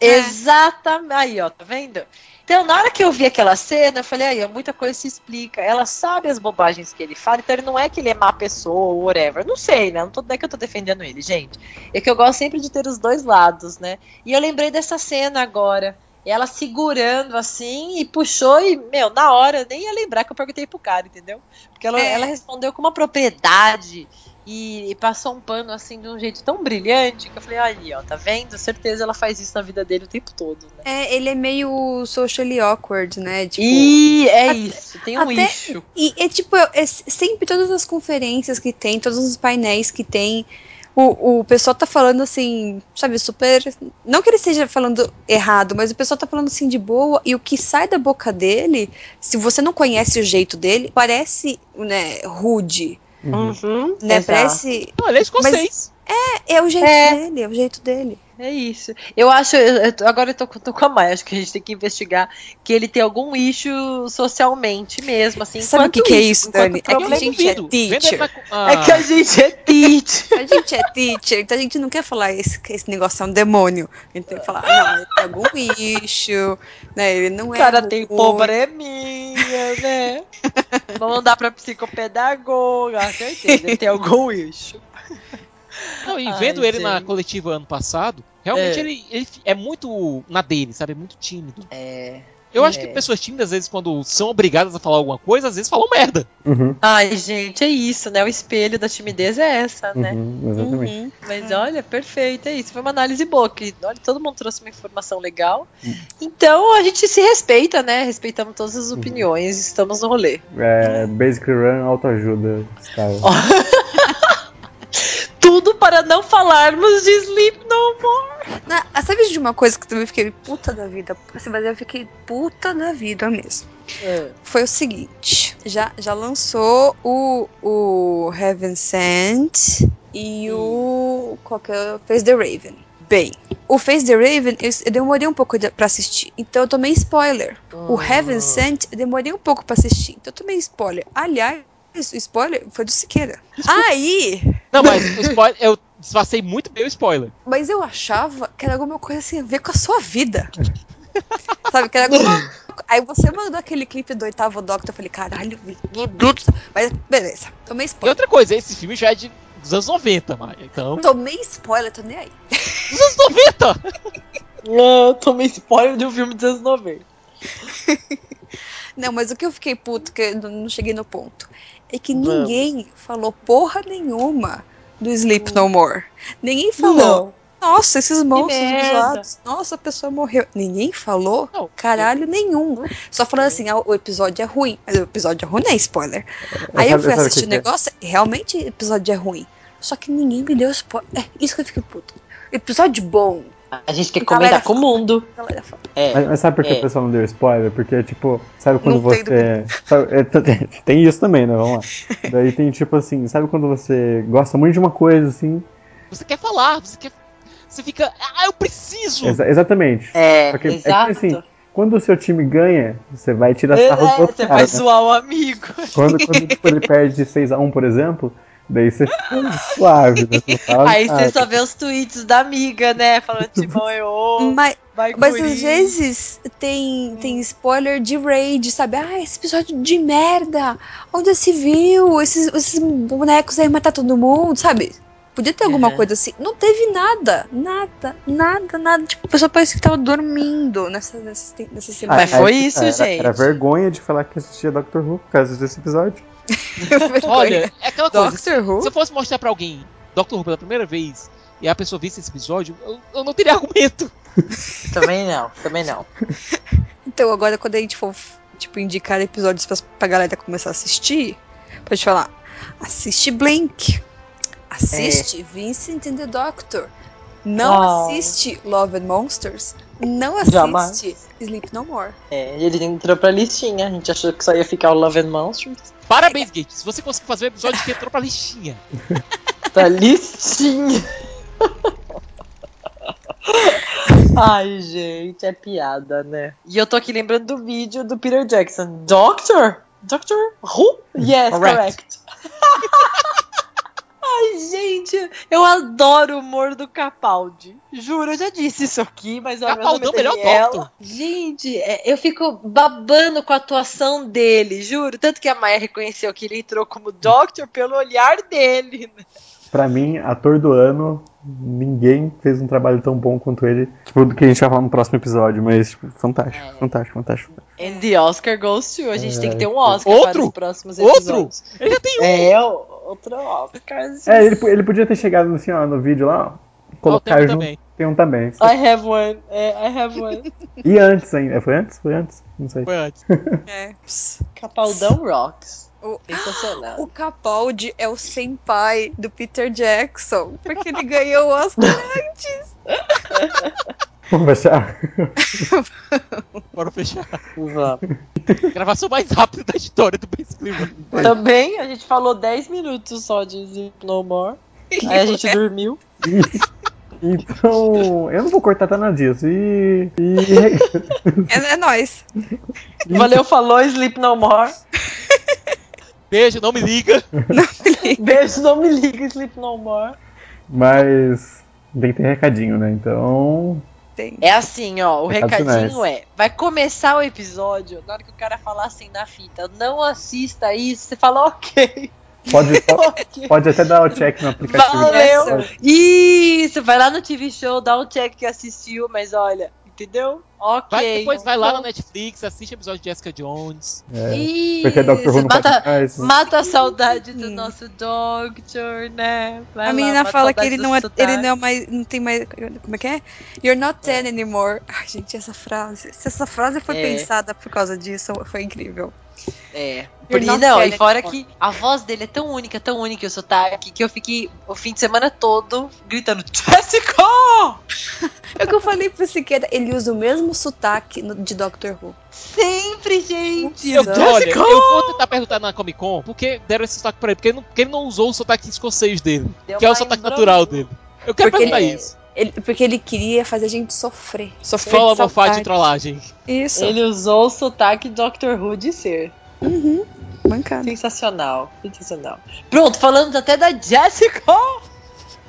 Exatamente. Aí, ó, tá vendo? Então, na hora que eu vi aquela cena, eu falei, aí, ó, muita coisa se explica. Ela sabe as bobagens que ele fala, então ele não é que ele é má pessoa ou whatever. Não sei, né? Não, tô, não é que eu tô defendendo ele, gente. É que eu gosto sempre de ter os dois lados, né? E eu lembrei dessa cena agora. Ela segurando assim e puxou e, meu, na hora eu nem ia lembrar que eu perguntei pro cara, entendeu? Porque ela, É. ela respondeu com uma propriedade e, e passou um pano assim de um jeito tão brilhante que eu falei, aí, ó, tá vendo? Certeza ela faz isso na vida dele o tempo todo, né? É, ele é meio socially awkward, né? Tipo, e é até- isso, tem um até- eixo. E é tipo, é sempre todas as conferências que tem, todos os painéis que tem, o, o pessoal tá falando assim, sabe, super. Não que ele esteja falando errado, mas o pessoal tá falando assim de boa, e o que sai da boca dele, se você não conhece o jeito dele, parece, né, rude. Uhum, Né? exato. Parece. Não, ele é escocês. É o jeito É. dele, é o jeito dele. É isso. Eu acho, eu- agora eu tô, com- tô com a Maia, acho que a gente tem que investigar que ele tem algum issue socialmente mesmo, assim. Sabe o que que é isso, Dani? É que a gente é teacher. Na- É que a gente é teacher. A gente é teacher, então a gente não quer falar esse, que esse negócio é um demônio. A gente tem que falar, não, ele tem algum issue, né? Ele não O é. cara tem ruim. probleminha, né? Vamos dar pra psicopedagoga, certeza. Ele tem algum issue. Não, e [LAUGHS] Ai, vendo ele na gente. coletiva ano passado, realmente É. ele, ele é muito na dele, sabe? É muito tímido. É. Eu acho É. que pessoas tímidas, às vezes, quando são obrigadas a falar alguma coisa, às vezes falam merda. Uhum, Ai, gente, é isso, né? O espelho da timidez é essa, né? uhum, exatamente. Uhum. Mas olha, perfeito, é isso. Foi uma análise boa, que olha, todo mundo trouxe uma informação legal. Então a gente se respeita, né? Respeitamos todas as opiniões, estamos no rolê. É, Basic Run, autoajuda. Cara. [LAUGHS] Para não falarmos de Sleep No More. Na- ah, sabe de uma coisa que também fiquei puta da vida? Assim, mas eu fiquei puta da vida mesmo. Foi o seguinte: já, já lançou o, o Heaven Sent e o. Qual que é? o Face the Raven. Bem, o Face the Raven eu, eu demorei um pouco de, pra assistir, então eu tomei spoiler. O Heaven Sent eu demorei um pouco pra assistir, então eu tomei spoiler. Aliás, o spoiler foi do Siqueira. Aí, Não, mas o spoiler, eu disfarcei muito bem o spoiler. Mas eu achava que era alguma coisa assim a ver com a sua vida. [LAUGHS] Sabe, que era alguma... Aí você mandou aquele clipe do oitavo Doctor, eu falei, caralho. Mas beleza, tomei E spoiler. outra coisa, esse filme já é de dos anos 90, Maia. Então. Tomei spoiler, tô nem aí. [LAUGHS] Dos anos 90! Eu tomei spoiler de um filme dos anos 90. [LAUGHS] Não, mas o que eu fiquei puto, que eu não cheguei no ponto, é que Vamos. ninguém falou porra nenhuma do Sleep No More. Ninguém falou. Nossa, esses monstros zoados. Nossa, a pessoa morreu. Ninguém falou Não, caralho nenhum. Só falando assim, ah, o episódio é ruim. Mas o episódio é ruim, não é spoiler. É, Aí eu fui assistir o é? negócio, e realmente o episódio é ruim. Só que ninguém me deu spoiler. É, isso que eu fiquei puto. Episódio bom. A gente quer comentar com o mundo. É. Mas, mas sabe por que É. a pessoa não deu spoiler? Porque, tipo, sabe quando Não tem você. sabe- é, t- [LAUGHS] tem isso também, né? Vamos lá. Daí tem, tipo assim, sabe quando você gosta muito de uma coisa, assim? Você quer falar, você quer. Você fica. Ah, eu preciso! Exa- exatamente. É, Porque é que, exato. assim, Quando o seu time ganha, você vai tirar sarro do É, outro você cara, vai né? zoar o amigo. Quando, quando tipo, ele perde de 6x1, por exemplo, daí você fica suave, né? Aí nada. você só vê os tweets da amiga, né? Falando [LAUGHS] tipo, eu, Mas, vai mas Corinthians. às vezes tem, tem spoiler de raid, sabe? Ah, esse episódio de merda! Onde se viu? Esses, esses bonecos aí matar todo mundo, sabe? Podia ter alguma Uhum. coisa assim. Não teve nada. Nada, nada, nada. Tipo, a pessoa parece que tava dormindo nessa, nessa, nessa Ah, semana. Mas foi isso, era, gente. Era vergonha de falar que assistia Doctor Who por causa desse episódio. [LAUGHS] Olha, é aquela coisa. Doctor Who? Se eu fosse mostrar pra alguém Doctor Who pela primeira vez e a pessoa visse esse episódio, eu, eu não teria [LAUGHS] argumento. Também não, também não. Então, agora quando a gente for, tipo, indicar episódios pra, pra galera começar a assistir, pode falar, assiste Blink, assiste Vincent and the Doctor, não Oh. assiste Love and Monsters, não assiste Jamais. Sleep No More. É, ele entrou pra listinha. A gente achou que só ia ficar o Love and Monsters. Parabéns, Gate. Se você conseguir fazer um episódio que entrou pra listinha. [LAUGHS] Pra listinha. [LAUGHS] Ai, gente, é piada, né? E eu tô aqui lembrando do vídeo do Peter Jackson. Doctor? Doctor Who? Yes, Correct. correct. [LAUGHS] Ai, gente, eu adoro o humor do Capaldi. Juro, eu já disse isso aqui, mas olha, meu nome Capaldão, é melhor. Doctor. Gente, é, eu fico babando com a atuação dele, juro. Tanto que a Maia reconheceu que ele entrou como Doctor pelo olhar dele. né? Pra mim, ator do ano, ninguém fez um trabalho tão bom quanto ele. Tipo, do que a gente vai falar no próximo episódio, mas, tipo, fantástico, É. fantástico, fantástico. And the Oscar goes to. A gente tem que ter um É. Oscar Outro? para os próximos Outro? episódios. Ele já tem um. É, outro Oscar. É, ele, ele podia ter chegado assim, ó, no vídeo lá, ó, colocar tem um junto. também. Tem um também. I have one. É, I have one. [LAUGHS] E antes ainda. Foi antes? Foi antes? Não sei. Foi antes. [LAUGHS] É. Capaldão Rocks. O, Sensacional. o Capaldi é o senpai do Peter Jackson, porque ele ganhou o Oscar antes. [LAUGHS] Vamos fechar? Bora fechar. Vamos. Gravação mais rápida da história do Basically Run. Também a gente falou 10 minutos só de Sleep No More. Aí a gente [LAUGHS] dormiu. Então, eu não vou cortar tá nada disso. E. e É, é nóis. Valeu, falou, Sleep No More. Beijo, não me liga. Beijo, não me liga, Sleep No More. mas. Tem que ter recadinho, né? Então. Tem. É assim, ó, o Recados recadinho finais. é, vai começar o episódio, na hora que o cara falar assim na fita, não assista isso, você fala ok, Pode, [LAUGHS] pode, pode até dar o check no aplicativo. Valeu! Isso, vai lá no TV Show, dá um check que assistiu, mas olha, entendeu? Ok. Vai, depois vai lá Então, na Netflix, assiste o episódio de Jessica Jones. É, Isso, porque Dr. Who não mata, mais. mata a saudade do nosso Doctor, né? Vai A lá, menina a fala que ele não, é, ele não é mais. Não tem mais. Como é que é? You're not ten anymore. Ai, gente, essa frase. Se essa frase foi É. pensada por causa disso, foi incrível. É. Porque, not não, e fora que a voz dele é tão única, tão única, o sotaque, que eu fiquei o fim de semana todo gritando Jessica! [LAUGHS] É o que eu falei pro Siqueira, ele usa o mesmo sotaque no- de Doctor Who. Sempre, gente! Eu, Jessica! olha, eu vou tentar perguntar na Comic Con porque deram esse sotaque pra ele. Porque ele não, porque ele não usou o sotaque escocês dele, Deu que é o sotaque natural dele. Eu quero Porque perguntar ele- isso. Ele- porque ele queria fazer a gente sofrer. Sofrer Fala de mofade de trollagem. Isso. Ele usou o sotaque Doctor Who de ser. Uhum. Mancada. Sensacional, sensacional. Pronto, falamos até da Jessica!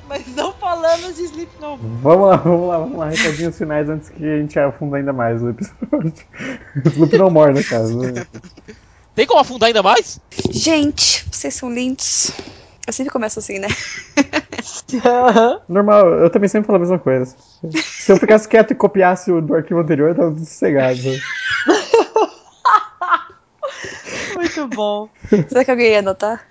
Mas não falamos de Sleep No More. Vamos lá, vamos lá, vamos lá. Recadinhos finais antes que a gente afunda ainda mais o episódio. [LAUGHS] Loop no more, no caso. Tem como afundar ainda mais? Gente, vocês são lindos. Eu sempre começo assim, né? [LAUGHS] Normal, eu também sempre falo a mesma coisa. Se eu ficasse quieto e copiasse o do arquivo anterior, eu tava sossegado. [LAUGHS] Muito bom. Será que alguém ia anotar?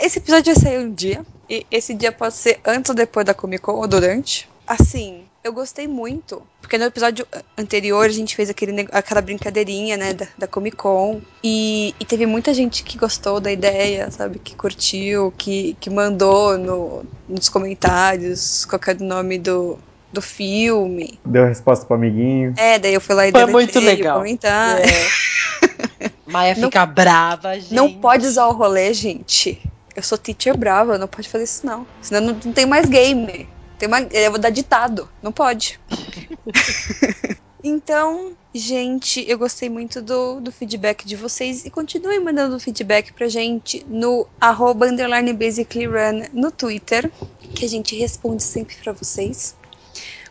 Esse episódio vai sair um dia. E esse dia pode ser antes ou depois da Comic Con ou durante. Assim, eu gostei muito. Porque no episódio anterior a gente fez aquele, aquela brincadeirinha, né, da, da Comic Con. E, e teve muita gente que gostou da ideia, sabe? Que curtiu, que, que mandou no, nos comentários qual que é o nome do, do filme. Deu a resposta pro amiguinho. É, daí eu fui lá e Foi muito legal. comentário. É. [LAUGHS] Maia Não- fica brava, gente. Não pode usar o rolê, gente. Eu sou teacher brava, não pode fazer isso não. Senão não, não tem mais game. Tem uma, eu vou dar ditado. Não pode. [LAUGHS] então, gente, eu gostei muito do, do feedback de vocês e continuem mandando feedback pra gente no arroba underline basically run no Twitter, que a gente responde sempre pra vocês.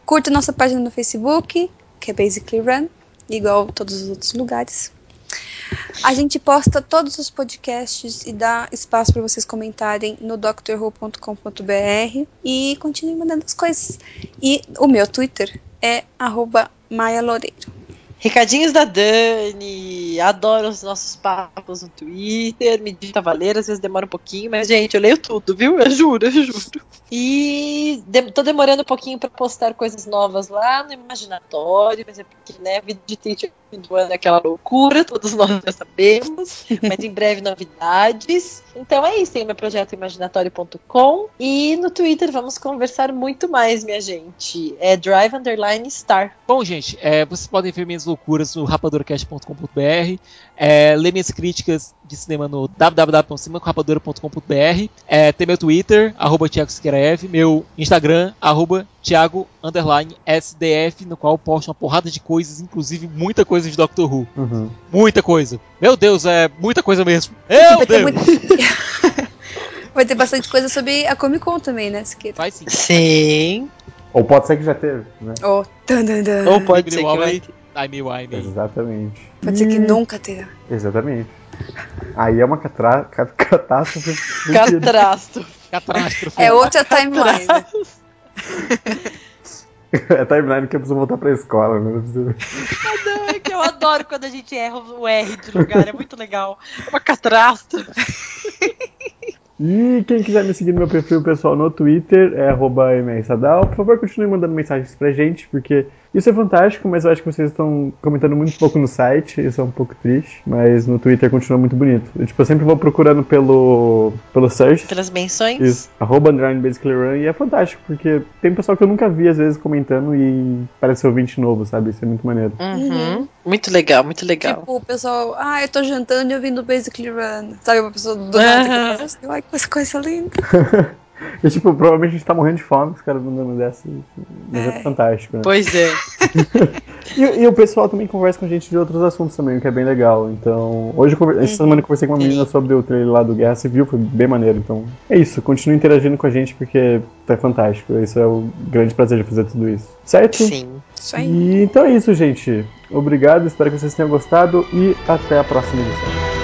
Curta nossa página no Facebook, que é Basically Run, igual todos os outros lugares. A gente posta todos os podcasts e dá espaço para vocês comentarem no drwho.com.br e continuem mandando as coisas. E o meu Twitter é Maia Loureiro. Recadinhos da Dani. Adoro os nossos papos no Twitter. Me dita valer, às vezes demora um pouquinho, mas, gente, eu leio tudo, viu? Eu juro, eu juro. E de- tô demorando um pouquinho pra postar coisas novas lá no Imaginatório, mas é porque, né, vida de teacher do ano é aquela loucura, todos nós já sabemos. [LAUGHS] mas em breve novidades. Então é isso, tem o meu projeto imaginatório.com e no Twitter vamos conversar muito mais, minha gente. É drive underline star. Bom, gente, é, vocês podem ver minhas loucuras no rapadoracast.com.br, é, ler minhas críticas de cinema no www.cinemacomrapadora.com.br, é, tem meu Twitter, arroba Thiago Siqueira F, meu Instagram, arroba Thiago underline SDF, no qual eu posto uma porrada de coisas, inclusive muita coisa de Doctor Who. Uhum. Muita coisa. Meu Deus, é muita coisa mesmo. Meu Vai ter, Deus! muito- [LAUGHS] Vai ter bastante coisa sobre a Comic Con também, né, Siqueira? Vai sim. Sim. Ou pode ser que já teve, né? Oh, dan, dan, dan. Ou pode ser que vai Time Wine. Exatamente. Pode ser que E- nunca terá. Exatamente. Aí é uma catra... ca- catástrofe. Catrástro. [LAUGHS] Catástrofe. É outra timeline. [LAUGHS] É timeline que eu preciso voltar pra escola, né? Preciso- Não, é que eu adoro quando a gente erra o R de lugar, é muito legal. É uma catástrofe. [LAUGHS] E quem quiser me seguir no meu perfil pessoal no Twitter é arroba mrsadal. Por favor, continue mandando mensagens pra gente, porque isso é fantástico, mas eu acho que vocês estão comentando muito pouco no site, isso é um pouco triste, mas no Twitter continua muito bonito. Eu, tipo, eu sempre vou procurando pelo, pelo search, Pelas menções. isso, arroba underline basically run, e é fantástico, porque tem pessoal que eu nunca vi, às vezes, comentando e parece ouvinte novo, sabe? Isso é muito maneiro. Uhum. Muito legal, muito legal. Tipo, o pessoal, ah, eu tô jantando e ouvindo Basically Run. Sabe, uma pessoa do nada que Aham. aparece, ai, que coisa linda. [LAUGHS] E, tipo, provavelmente a gente tá morrendo de fome, os caras mandando dessa, mas é, É. fantástico, né? Pois é. [LAUGHS] E, e o pessoal também conversa com a gente de outros assuntos também, o que é bem legal. Então, hoje, conver- essa semana eu conversei com uma menina sobre o trailer lá do Guerra Civil, foi bem maneiro. Então, é isso, continue interagindo com a gente porque é fantástico. Esse é o grande prazer de fazer tudo isso. Certo? Sim. Isso aí. E, então é isso, gente. Obrigado, espero que vocês tenham gostado e até a próxima edição.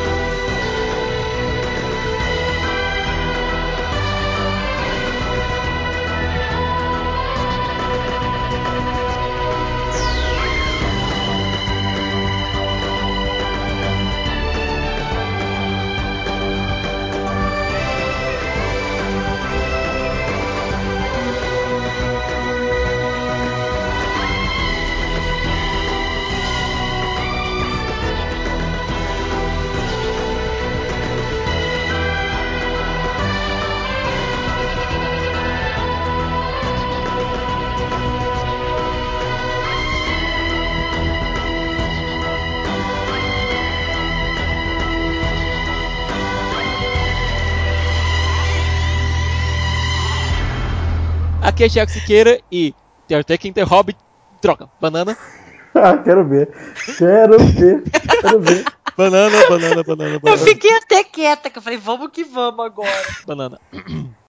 Aqui é Thiago Siqueira e They're Taking the Hobbit. Troca. Banana. [LAUGHS] Ah, quero ver. Quero ver. Quero ver. Banana, banana, banana, Eu banana. fiquei até quieta, que eu falei, vamos que vamos agora. Banana. [CLEARS THROAT]